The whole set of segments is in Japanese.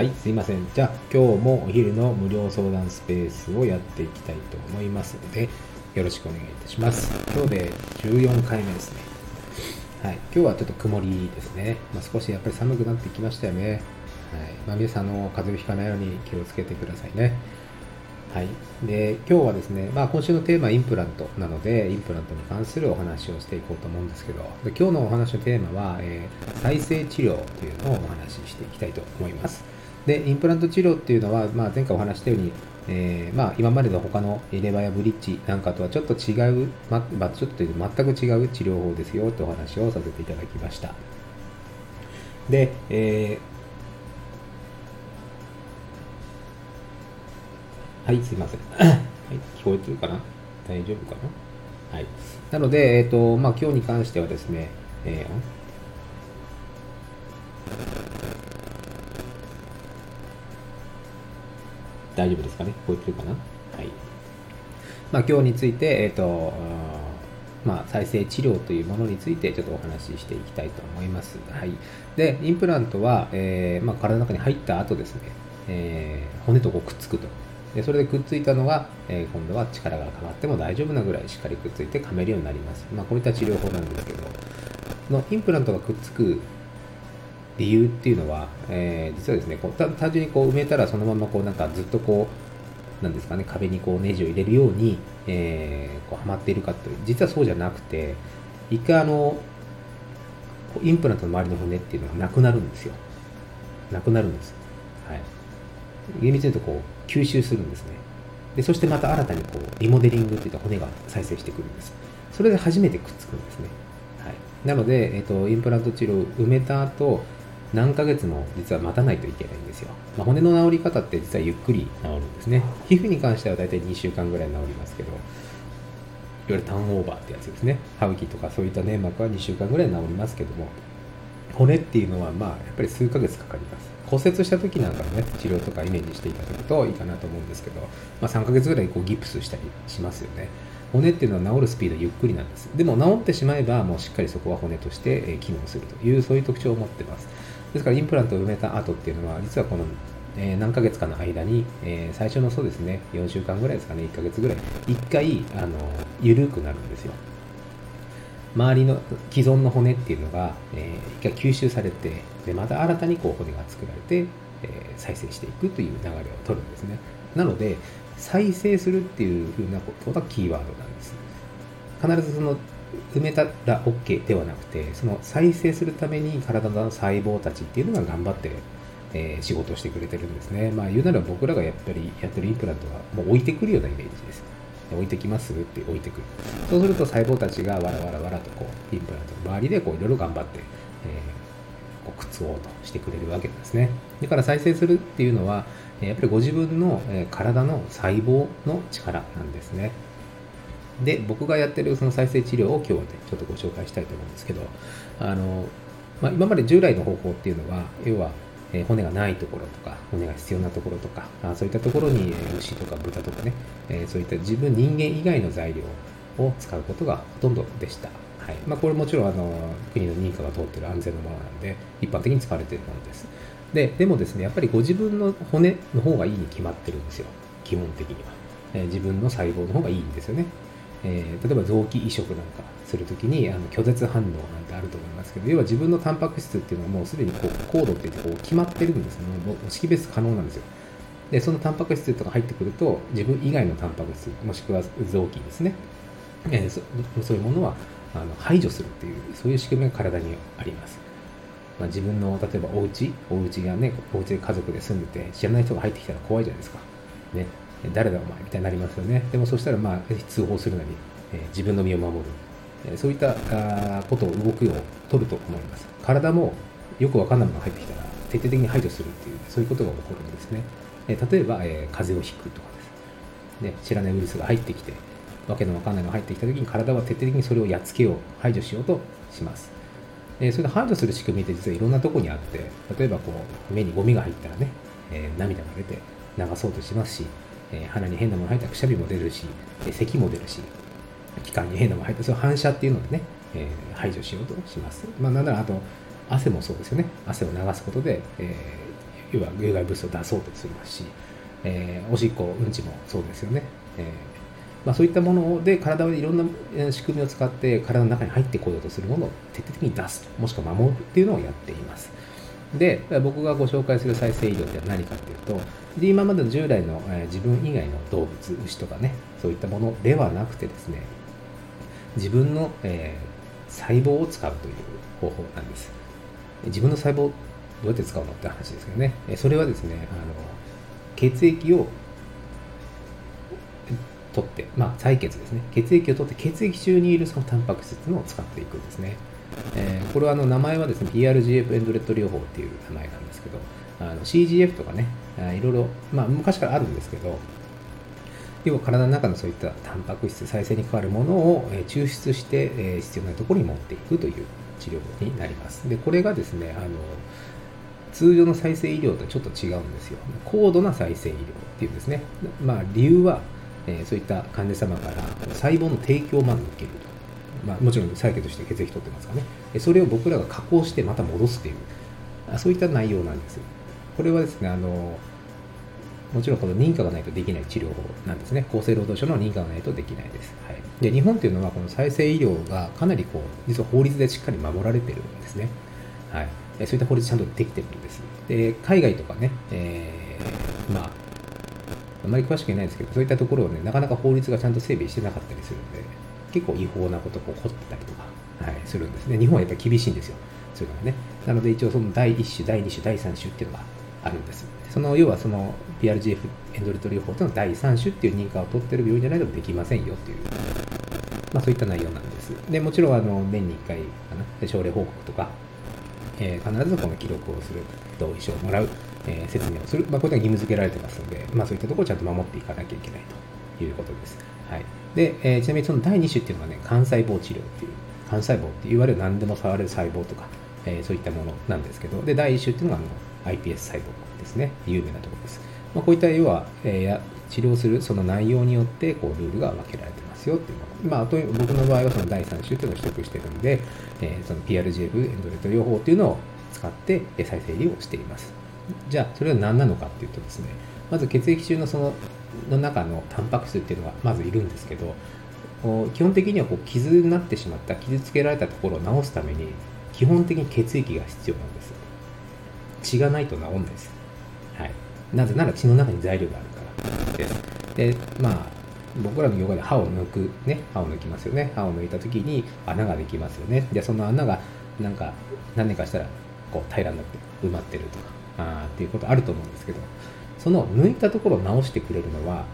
はい、すいません。じゃあ、今日もお昼の無料相談スペースをやっていきたいと思いますので、よろしくお願いいたします。今日で14回目ですね。はい、今日はちょっと曇りですね。まあ、少しやっぱり寒くなってきましたよね。はい。まあ、皆さんの風邪をひかないように気をつけてくださいね。はい。で、今日はですね、まあ今週のテーマはインプラントなので、インプラントに関するお話をしていこうと思うんですけど、で今日のお話のテーマは、えー再生治療というのをお話ししていきたいと思います。で、インプラント治療っていうのは、まあ前回お話したように、えーまあ今までの他の入れ歯やブリッジなんかとはちょっと違う、ま、あちょっと全く違う治療法ですよとお話をさせていただきました。で、えーはい、すいません。はい、聞こえてるかな？大丈夫かな？はい。なので、えっ、と、まあ、今日に関してはですね、えー大丈夫ですかね？聞こえてるかな？はい。まあ、今日について、えっ、と、まあ、再生治療というものについてちょっとお話ししていきたいと思います。はい。で、インプラントは、えーまあ、体の中に入った後ですね、えー骨とこうくっつくと。でそれでくっついたのが、えー今度は力が変わっても大丈夫なぐらいしっかりくっついて噛めるようになります。まあ、こういった治療法なんですけど、のインプラントがくっつく理由っていうのは、えー実はですね、こう単純にこう埋めたらそのままこうなんかずっとこう、なんですかね、壁にこうネジを入れるように、えーこうはまっているかという、実はそうじゃなくて、一回あの、インプラントの周りの骨っていうのはなくなるんですよ。なくなるんです。はい。厳密に言うとこう吸収するんですね。で、そしてまた新たにこうリモデリングっていった骨が再生してくるんです。それで初めてくっつくんですね。はい。なので、えっ、と、インプラント治療を埋めた後、何ヶ月も実は待たないといけないんですよ。まあ、骨の治り方って実はゆっくり治るんですね。皮膚に関しては大体2週間ぐらい治りますけど、いわゆるターンオーバーってやつですね。歯茎とかそういった粘膜は2週間ぐらい治りますけども、骨っていうのはまあやっぱり数ヶ月かかります骨折した時なんかのね治療とかイメージしていただくといいかなと思うんですけど、まあ、3ヶ月ぐらいこうギプスしたりしますよね骨っていうのは治るスピードゆっくりなんですでも治ってしまえばもうしっかりそこは骨として機能するというそういう特徴を持ってますですからインプラントを埋めた後っていうのは実はこのえー何ヶ月かの間に、えー最初のそうですね4週間ぐらいですかね1ヶ月ぐらい1回あの緩くなるんですよ。周りの既存の骨っていうのが、えー一回吸収されてでまた新たにこう骨が作られて、えー再生していくという流れを取るんですね。なので再生するっていうふうなことがキーワードなんです。必ずその埋めたら OK ではなくてその再生するために体の細胞たちっていうのが頑張って、えー仕事をしてくれてるんですね。まあ言うなら僕らがやっぱりやってるインプラントはもう置いてくるようなイメージです。置いてきますって置いてくる。そうすると細胞たちがわらわらわらとこうインプラントの周りでこういろいろ頑張って、えーこうくっつこうとしてくれるわけですね。だから再生するっていうのはやっぱりご自分の体の細胞の力なんですね。で僕がやってるその再生治療を今日はねちょっとご紹介したいと思うんですけどあの、まあ、今まで従来の方法っていうのは要はえ骨がないところとか骨が必要なところとかあそういったところに牛とか豚とかね、えそういった自分人間以外の材料を使うことがほとんどでした、はい。まあ、これもちろんあの国の認可が通ってる安全なものなんで一般的に使われているものです。ででもですねやっぱりご自分の骨の方がいいに決まってるんですよ。基本的には、え自分の細胞の方がいいんですよね。えー例えば臓器移植なんかするときにあの拒絶反応なんてあると思いますけど要は自分のタンパク質っていうのはもうすでにこうコードって言ってこう決まってるんですよ。ねもう識別可能なんですよ。でそのタンパク質とか入ってくると自分以外のタンパク質もしくは臓器ですね、えーそそういうものはあの排除するっていうそういう仕組みが体にあります。まあ、自分の例えばお家お家がねお家で家族で住んでて知らない人が入ってきたら怖いじゃないですか。ね。誰だお前みたいになりますよね。でもそしたらまあ通報するなり、え自分の身を守る、えそういったあことを動くよう取ると思います。体もよくわかんないものが入ってきたら徹底的に排除するっていうそういうことが起こるんですね、え例えば、え風邪をひくとかです。ね知らないウイルスが入ってきてわけのわかんないのが入ってきた時に体は徹底的にそれをやっつけよう排除しようとします。えーそれで排除する仕組みって実はいろんなとこにあって例えばこう目にゴミが入ったらね、え涙が出て流そうとしますし、えー鼻に変なもの入ったらくしゃみも出るし、えー咳も出るし気管に変なもの入ったらその反射っていうのでね、えー排除しようとします。まあなんならあと汗もそうですよね。汗を流すことで、えー要は有害物質を出そうとするますし、えー、おしっこうんちもそうですよね、えーまあ、そういったもので体はいろんな仕組みを使って体の中に入ってこようとするものを徹底的に出すもしくは守るっていうのをやっています。で僕がご紹介する再生医療って何かっていうとで今までの従来の、えー、自分以外の動物牛とかねそういったものではなくてですね自分の、えー、細胞を使うという方法なんです。自分の細胞どうやって使うのって話ですけどね。それはですねあの血液を取って、まあ、採血ですね。血液を取って血液中にいるそのタンパク質のを使っていくんですね。えー、これはあの名前はですね PRGF エンドレット療法っていう名前なんですけどあの CGF とかねいろいろ、まあ、昔からあるんですけど要は体の中のそういったタンパク質再生に関わるものを抽出して、え、必要なところに持っていくという治療になります。でこれがですねあの通常の再生医療とちょっと違うんですよ。高度な再生医療っていうんですね。まあ理由は、え、そういった患者様から細胞の提供をまず受けると。まあ、もちろん採血して血液取ってますからね。それを僕らが加工してまた戻すという。そういった内容なんですこれはですねあのもちろんこの認可がないとできない治療法なんですね。厚生労働省の認可がないとできないです、はい、で日本というのはこの再生医療がかなりこう実は法律でしっかり守られてるんですね。はい。そういった法律ちゃんとできてるんです。で海外とかね、えー、まああまり詳しくないですけどそういったところをねなかなか法律がちゃんと整備してなかったりするんで。結構違法なことが起こってたりとか、はい、するんですね。日本はやっぱり厳しいんですよ。そういうのがね。なので一応その第1種、第2種、第3種っていうのがあるんです。その要はその PRGF エンドレト療法というのは第3種っていう認可を取ってる病院じゃないとできませんよっていう、まあ、そういった内容なんです。でもちろんあの年に1回かな症例報告とか、えー、必ずこの記録をする、同意書をもらう、えー、説明をする、まあ、これが義務付けられてますので、まあ、そういったところをちゃんと守っていかなきゃいけないということです。はい。で、えー、ちなみにその第2種っていうのはね、幹細胞治療っていう、幹細胞っていわゆる何でも触れる細胞とか、えー、そういったものなんですけど、で、第1種っていうのがあの iPS 細胞ですね。有名なところです。まあ、こういった要は、えー、治療するその内容によってこうルールが分けられてますよっていうもの。まあ、あと僕の場合はその第3種っていうのを取得してるんで、えー、その PRGF エンドレット療法っていうのを使って再生医をしています。じゃあ、それは何なのかっていうとですね、まず血液中のそのの中のタンパク質っていうのがまずいるんですけど基本的にはこう傷になってしまった傷つけられたところを治すために基本的に血液が必要なんです。血がないと治んないです、はい、なぜなら血の中に材料があるからです。でまあ僕らの業界で歯を抜くね歯を抜きますよね。歯を抜いた時に穴ができますよね。でその穴がなんか何年かしたらこう平らになって埋まってるとかあっていうことあると思うんですけどその抜いたところを直してくれるのは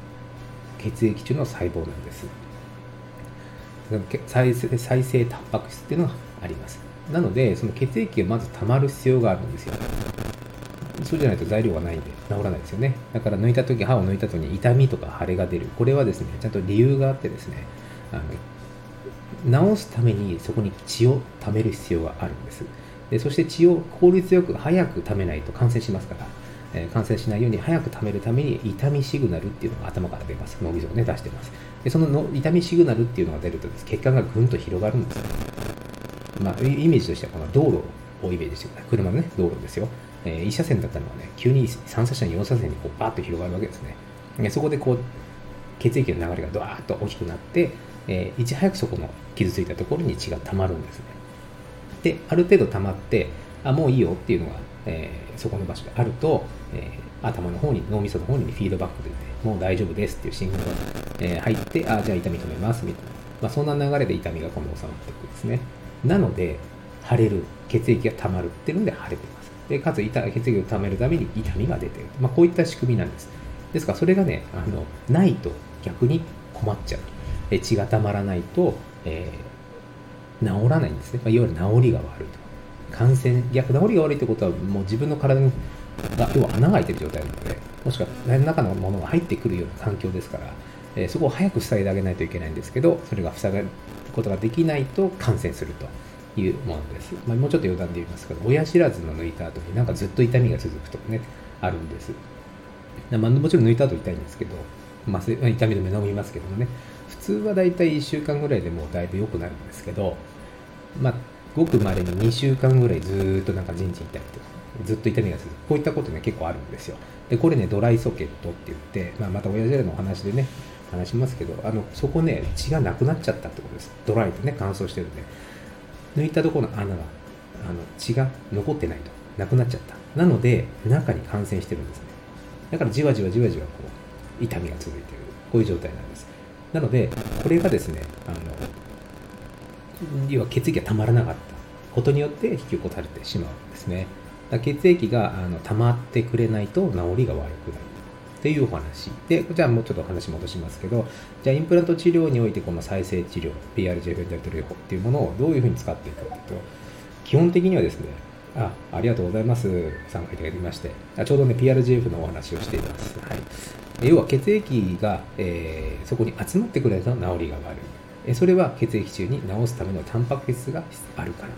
血液中の細胞なんです。再生再生タンパク質っていうのがあります。なのでその血液がまず溜まる必要があるんですよ。そうじゃないと材料がないんで治らないですよね。だから抜いた時歯を抜いた時に痛みとか腫れが出る。これはですねちゃんと理由があってですねあの治すためにそこに血を溜める必要があるんです。でそして血を効率よく早く溜めないと感染しますから。え感染しないように早く溜めるために痛みシグナルっていうのが頭から出ます。脳みそをね、出してます。で、そのの痛みシグナルっていうのが出ると血管がぐんと広がるんですよ。まあ、イメージとしてはこの道路をイメージしてください。車のね、道路ですよ。えー、1車線だったのがね、急に3車線、4車線にこうバーッと広がるわけですね。でそこでこう、血液の流れがドワーッと大きくなって、えー、いち早くそこの傷ついたところに血が溜まるんですね。で、ある程度溜まって、あ、もういいよっていうのがえー、そこの場所であると、えー、頭の方に脳みその方にフィードバックで出てもう大丈夫ですっていう信号が、えー、入ってあじゃあ痛み止めますみたいな、まあ、そんな流れで痛みが今度収まっていくんですね。なので腫れる。血液が溜まるっていうので腫れてます。でかつ血液を溜めるために痛みが出てる、まあ、こういった仕組みなんです。ですからそれがねあのないと逆に困っちゃう。え血がたまらないと、えー、治らないんですね、まあ、いわゆる治りが悪いと。感染逆治りが悪いってことはもう自分の体にが要は穴が開いてる状態なのでもしくは何らかのものが入ってくるような環境ですから、え、そこを早く塞いであげないといけないんですけどそれが塞ぐことができないと感染するというものです、まあ、もうちょっと余談で言いますけど親知らずの抜いた後になんかずっと痛みが続くとかねあるんです、まあ、もちろん抜いた後痛いんですけど、まあ、痛み止め飲みますけどもね普通はだいたい1週間ぐらいでもうだいぶ良くなるんですけどまあごくまれに2週間ぐらいずっとなんか陣地痛いとか。ずっと痛みが続くこういったことね結構あるんですよ。でこれねドライソケットって言って、まあ、また親父らのお話でね話しますけどあのそこね血がなくなっちゃったってことです。ドライでね乾燥してるんで。抜いたところの穴があの血が残ってないと。なくなっちゃった。なので中に感染してるんですね。だからじわじわじわじわこう痛みが続いてる。こういう状態なんです。なのでこれがですねあの要は血液がたまらなかったことによって引き起こされてしまうんですね。血液があの溜まってくれないと治りが悪くなるっていうお話。でじゃあもうちょっと話戻しますけどじゃあインプラント治療においてこの再生治療 PRJ フェンダルト療法っていうものをどういうふうに使っていくかというと基本的にはですねあありがとうございます参加いただきましてあちょうどね PRGF のお話をしています、はい、要は血液が、えー、そこに集まってくれると治りが悪い。それは血液中に治すためのタンパク質があるから。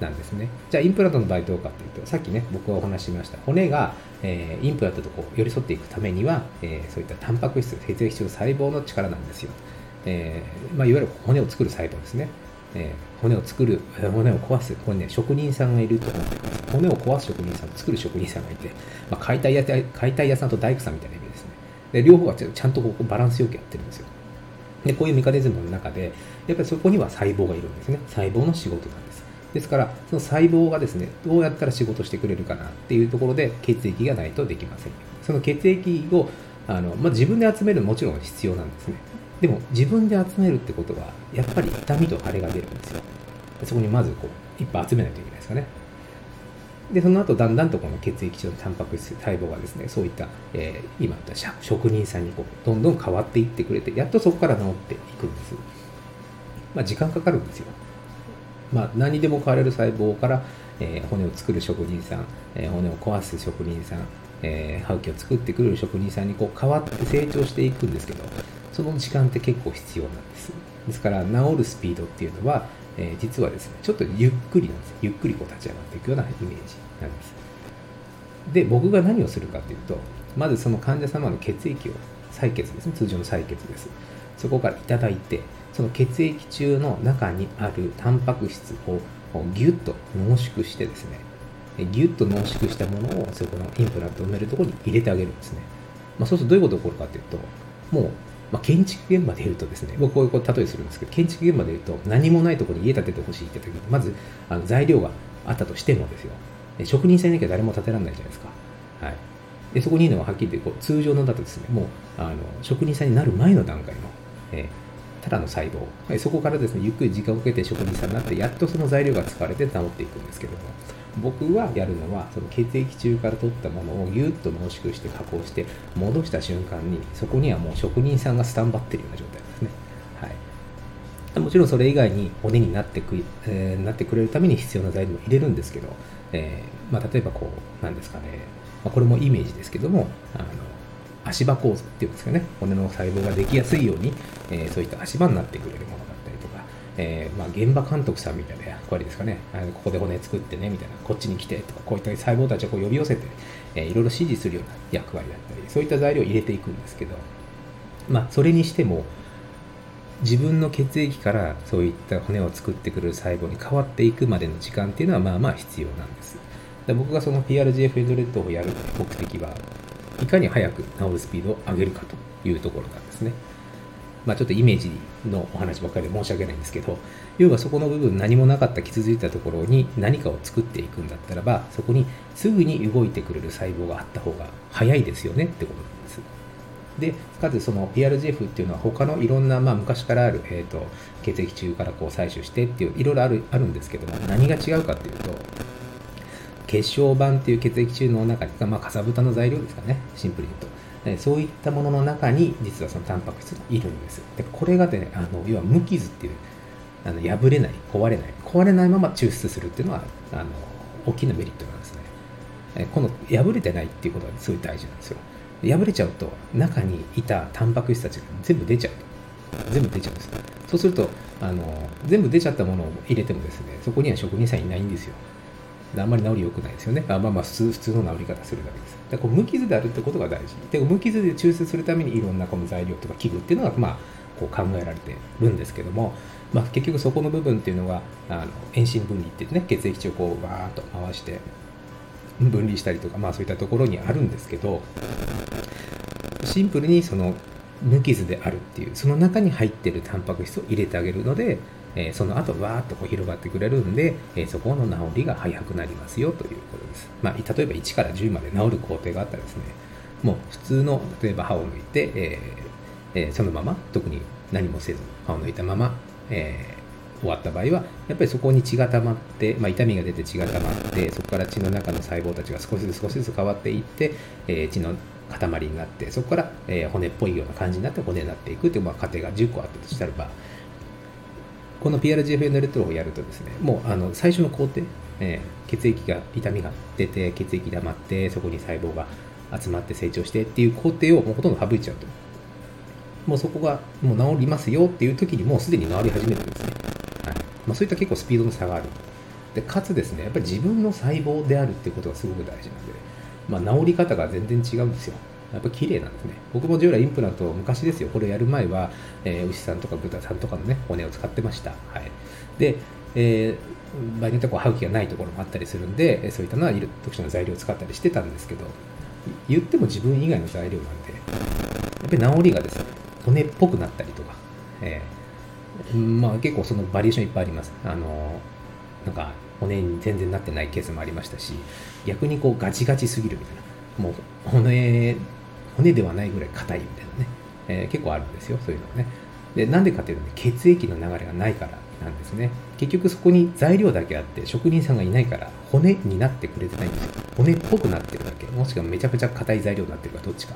なんですね。じゃあ、インプラントの場合どうかというと、さっきね、僕がお話ししました。骨が、えー、インプラントとこう寄り添っていくためには、えー、そういったタンパク質、血液中の細胞の力なんですよ。えー、まあ、いわゆる骨を作る細胞ですね。えー、骨を作る、骨を壊す、これね、職人さんがいると思ってます。骨を壊す職人さん、作る職人さんがいて、まあ、解体屋解体屋さんと大工さんみたいな意味ですね。で両方がちゃんとこうバランスよくやってるんですよ。で、こういうメカニズムの中で、やっぱりそこには細胞がいるんですね。細胞の仕事なんです。ですから、その細胞がですね、どうやったら仕事してくれるかなっていうところで、血液がないとできません。その血液をあの、まあ、自分で集めるのももちろん必要なんですね。でも、自分で集めるってことは、やっぱり痛みと腫れが出るんですよ。そこにまずこう、いっぱい集めないといけないですかね。で、その後、だんだんとこの血液中のタンパク質、細胞がですね、そういった、えー、今言った職人さんにこう、どんどん変わっていってくれて、やっとそこから治っていくんです。まあ、時間かかるんですよ。まあ、何でも変われる細胞から、えー、骨を作る職人さん、えー、骨を壊す職人さん、えー、歯茎を作ってくれる職人さんにこう変わって成長していくんですけどその時間って結構必要なんです。ですから治るスピードっていうのは、えー、実はですねちょっとゆっくりなんです。ゆっくりこう立ち上がっていくようなイメージなんです。で僕が何をするかというとまずその患者様の血液を採血ですね。通常の採血です。そこからいただいてその血液中の中にあるタンパク質をギュッと濃縮してですねギュッと濃縮したものをそこのインプラントを埋めるところに入れてあげるんですね、まあ、そうするとどういうことが起こるかというともう、まあ、建築現場で言うとですね僕こういう例えするんですけど建築現場で言うと何もないところに家建ててほしいって時にまずあの材料があったとしてもですよ。職人さんいなきゃ誰も建てられないじゃないですか、はい、でそこにいるのははっきり言ってこう通常のだとですねもうあの職人さんになる前の段階の、えただの細胞、そこからですねゆっくり時間をかけて職人さんになってやっとその材料が使われて治っていくんですけども。僕はやるのはその血液中から取ったものをギュッと濃縮して加工して戻した瞬間にそこにはもう職人さんがスタンバってるような状態ですね、はい、もちろんそれ以外に骨になってく、えー、なってくれるために必要な材料を入れるんですけど、えー、まあ、例えばこうなんですかね、まあ、これもイメージですけどもあの足場構造っていうんですかね、骨の細胞ができやすいように、え、そういった足場になってくれるものだったりとか、えー、まあ、現場監督さんみたいな役割ですかね、あのここで骨作ってね、みたいな、こっちに来てとか、こういった細胞たちをこう呼び寄せて、えー、いろいろ指示するような役割だったり、そういった材料を入れていくんですけど、まあ、それにしても、自分の血液からそういった骨を作ってくれる細胞に変わっていくまでの時間っていうのはまあまあ必要なんです。で僕がその PRGF エンドレッドをやる目的は、いかに早く治るスピードを上げるかというところなんですね。まあ、ちょっとイメージのお話ばっかりで申し訳ないんですけど、要はそこの部分何もなかった傷ついたところに何かを作っていくんだったらば、そこにすぐに動いてくれる細胞があった方が早いですよねってことなんです。で、かつその PRGF っていうのは他のいろんな、まあ、昔からある、えーと、血液中からこう採取してっていういろいろあるあるんですけども、何が違うかっていうと、血小板っていう血液中の中に、まあ、かさぶたの材料ですかね、シンプルに言うと。そういったものの中に、実はそのタンパク質がいるんです。でこれがね、あの要は無傷っていう、あの破れない、壊れない、壊れないまま抽出するっていうのは、あの大きなメリットなんですね。この破れてないっていうことがすごい大事なんですよ。破れちゃうと、中にいたタンパク質たちが全部出ちゃう全部出ちゃうんです。そうすると、あの全部出ちゃったものを入れてもですね、そこには職人さんいないんですよ。あんまり治り良くないですよね。あまあまあ普通、普通の治り方するだけです。でこう無傷であるってことが大事。で無傷で抽出するためにいろんなこの材料とか器具っていうのが、まあ、こう考えられてるんですけども、まあ、結局そこの部分っていうのが、あの遠心分離ってってね、血液中をこうバーッと回して、分離したりとか、まあそういったところにあるんですけど、シンプルにその無傷であるっていう、その中に入ってるタンパク質を入れてあげるので、えー、その後わーっとこう広がってくれるんで、えー、そこの治りが早くなりますよということです。まあ、例えば1から10まで治る工程があったらですね、もう普通の、例えば歯を抜いて、えーえ、そのまま、特に何もせず、歯を抜いたまま、え、終わった場合は、やっぱりそこに血が溜まって、まあ、痛みが出て血が溜まって、そこから血の中の細胞たちが少しずつ少しずつ変わっていって、え、血の塊になって、そこから、え、骨っぽいような感じになって骨になっていくという、まあ、過程が10個あったとしたらば、この PRGF ネルトロをやるとですね、もうあの最初の工程、えー、血液が、痛みが出て、血液が溜まって、そこに細胞が集まって成長してっていう工程をもうほとんど省いちゃうと。もうそこがもう治りますよっていう時にもうすでに治り始めてるんですね。はいまあ、そういった結構スピードの差がある。でかつですね、やっぱり自分の細胞であるっていうことがすごく大事なんで、まあ、治り方が全然違うんですよ。やっぱ綺麗なんですね。僕も従来インプラント昔ですよ。これやる前は、えー、牛さんとか豚さんとかのね、骨を使ってました。はい。で、えー、場合によってはこう歯茎がないところもあったりするんで、そういったのは特殊な材料を使ったりしてたんですけど、言っても自分以外の材料なんで、やっぱり治りがですね、骨っぽくなったりとか、えー、まあ結構そのバリエーションいっぱいあります。あのなんか骨に全然なってないケースもありましたし、逆にこうガチガチすぎるみたいな。もう骨、骨ではないぐらい硬いみたいなね、えー、結構あるんですよ、そういうのはね。で、なんでかっていうと、ね、血液の流れがないからなんですね。結局そこに材料だけあって、職人さんがいないから、骨になってくれてないんですよ。骨っぽくなってるだけ。もしくはめちゃくちゃ硬い材料になってるかどっちか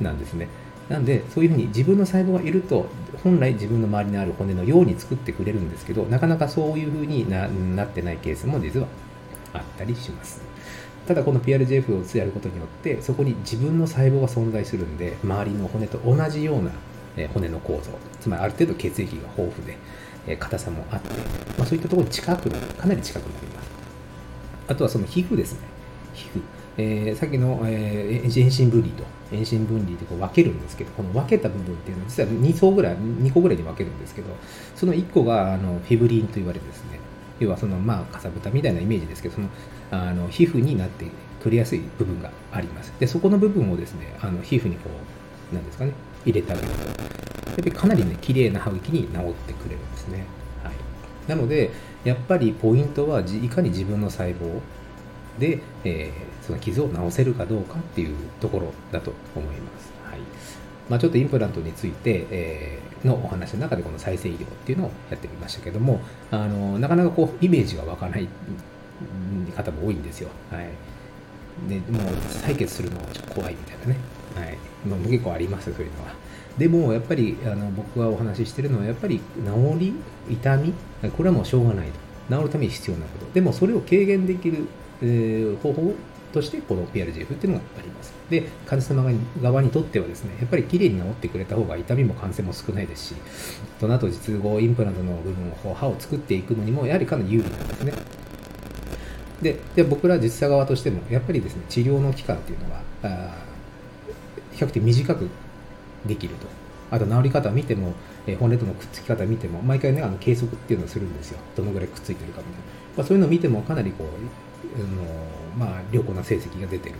なんですね。なんで、そういうふうに自分の細胞がいると、本来自分の周りにある骨のように作ってくれるんですけど、なかなかそういうふうにななってないケースも実はあったりします。ただこの PRGF をやることによって、そこに自分の細胞が存在するんで、周りの骨と同じような骨の構造、つまりある程度血液が豊富で、硬さもあって、まあ、そういったところに近くなる、かなり近くなります。あとはその皮膚ですね。皮膚。えー、さっきの、えー、遠心分離と遠心分離でこう分けるんですけど、この分けた部分っていうのは実は2層ぐらい、2個ぐらいに分けるんですけど、その1個があのフィブリンと言われてですね、要はそのまあかさぶたみたいなイメージですけど、そのあの皮膚になってくれやすい部分があります。で、そこの部分をですね、あの皮膚にこう、なんですかね、入れてあげると、やっぱりかなりね、綺麗な歯茎に治ってくれるんですね。はい。なので、やっぱりポイントはいかに自分の細胞で、えー、その傷を治せるかどうかっていうところだと思います。はい。まあ、ちょっとインプラントについて、えー、のお話の中でこの再生医療っていうのをやってみましたけども、あの、なかなかこう、イメージが湧かない方も多いんですよ。はい。で、もう採血するのはちょっと怖いみたいなね。はい。まあ、結構ありますそういうのは。でも、やっぱり、あの、僕がお話ししてるのは、やっぱり、治り、痛み、これはもうしょうがないと。治るために必要なこと。でも、それを軽減できる、えー、方法として、この PRGF っていうのがあります。で、患者様側にとってはですね、やっぱり綺麗に治ってくれた方が痛みも感染も少ないですし、その後実合インプラントの部分を歯を作っていくのにも、やはりかなり有利なんですね。でで僕ら実際側としてもやっぱりですね治療の期間っていうのはあ比較的短くできるとあと治り方を見ても、え骨とのくっつき方を見ても毎回ねあの計測っていうのをするんですよどのぐらいくっついてるかみたいな、まあ、そういうのを見てもかなりこうあの、まあ、良好な成績が出てる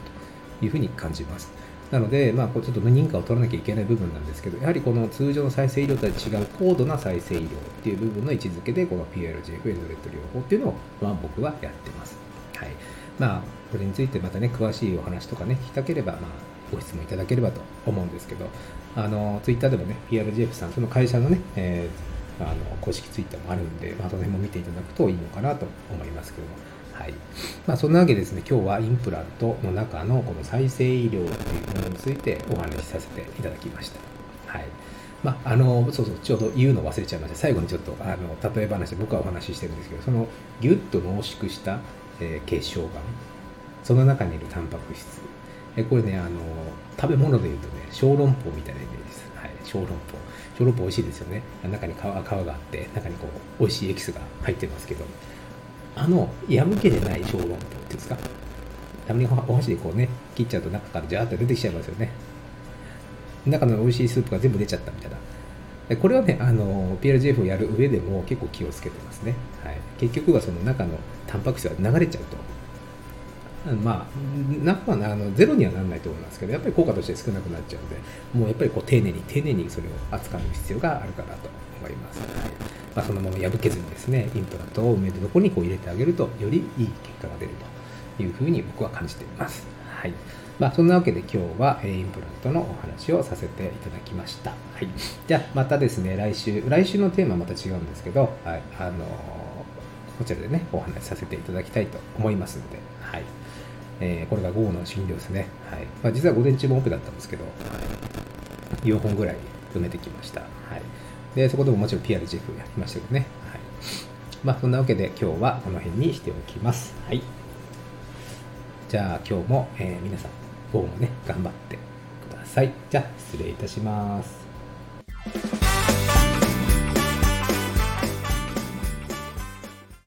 というふうに感じますなので、まあ、こうちょっと認可を取らなきゃいけない部分なんですけど、やはりこの通常の再生医療とは違う高度な再生医療っていう部分の位置づけで、この PLGF エンドレット療法っていうのを、まあ、僕はやってます。はい。まあ、これについてまたね、詳しいお話とかね、聞きたければ、まあ、ご質問いただければと思うんですけど、あの、ツイッターでもね、PRGF さん、その会社のね、えー、あの公式ツイッターもあるんで、まあ、その辺も見ていただくといいのかなと思いますけども。はい。まあ、そんなわけですね、今日はインプラントの中のこの再生医療というものについてお話しさせていただきました。はい。まあ、あの、そうそう、ちょうど言うの忘れちゃいました。最後にちょっと、あの、例え話で僕はお話ししてるんですけど、その、ぎゅっと濃縮した、えー、血小板、その中にいるタンパク質。えこれね、あの、食べ物で言うとね、小籠包みたいなイメージです。はい。小籠包。小籠包美味しいですよね。中に皮皮があって、中にこう、美味しいエキスが入ってますけど、あの、破けでない小籠包っていうんですか？たまにお箸でこうね、切っちゃうと中からジャーって出てきちゃいますよね。中の美味しいスープが全部出ちゃったみたいな。これはね、あの、PLGF をやる上でも結構気をつけてますね。はい。結局はその中のタンパク質が流れちゃうと、まあ、なまあ、あのゼロにはならないと思いますけど、やっぱり効果として少なくなっちゃうので、もうやっぱりこう丁寧に丁寧にそれを扱う必要があるかなと思います。はいまあ、そのまま破けずにですね、インプラントを埋めるところにこう入れてあげると、よりいい結果が出るというふうに僕は感じています。はい。まあ、そんなわけで今日はインプラントのお話をさせていただきました。はい。じゃあ、またですね、来週、来週のテーマはまた違うんですけど、はい。あのこちらでね、お話しさせていただきたいと思いますので、はい。えー、これが午後の診療ですね。はい。まあ、実は午前中もオペだったんですけど、4本ぐらい埋めてきました。はい。で、そこでももちろん PRGF やりましたけどね。はい。まあ、そんなわけで今日はこの辺にしておきます。はい。じゃあ今日も、えー、皆さん、午後もね、頑張ってください。じゃあ、失礼いたします。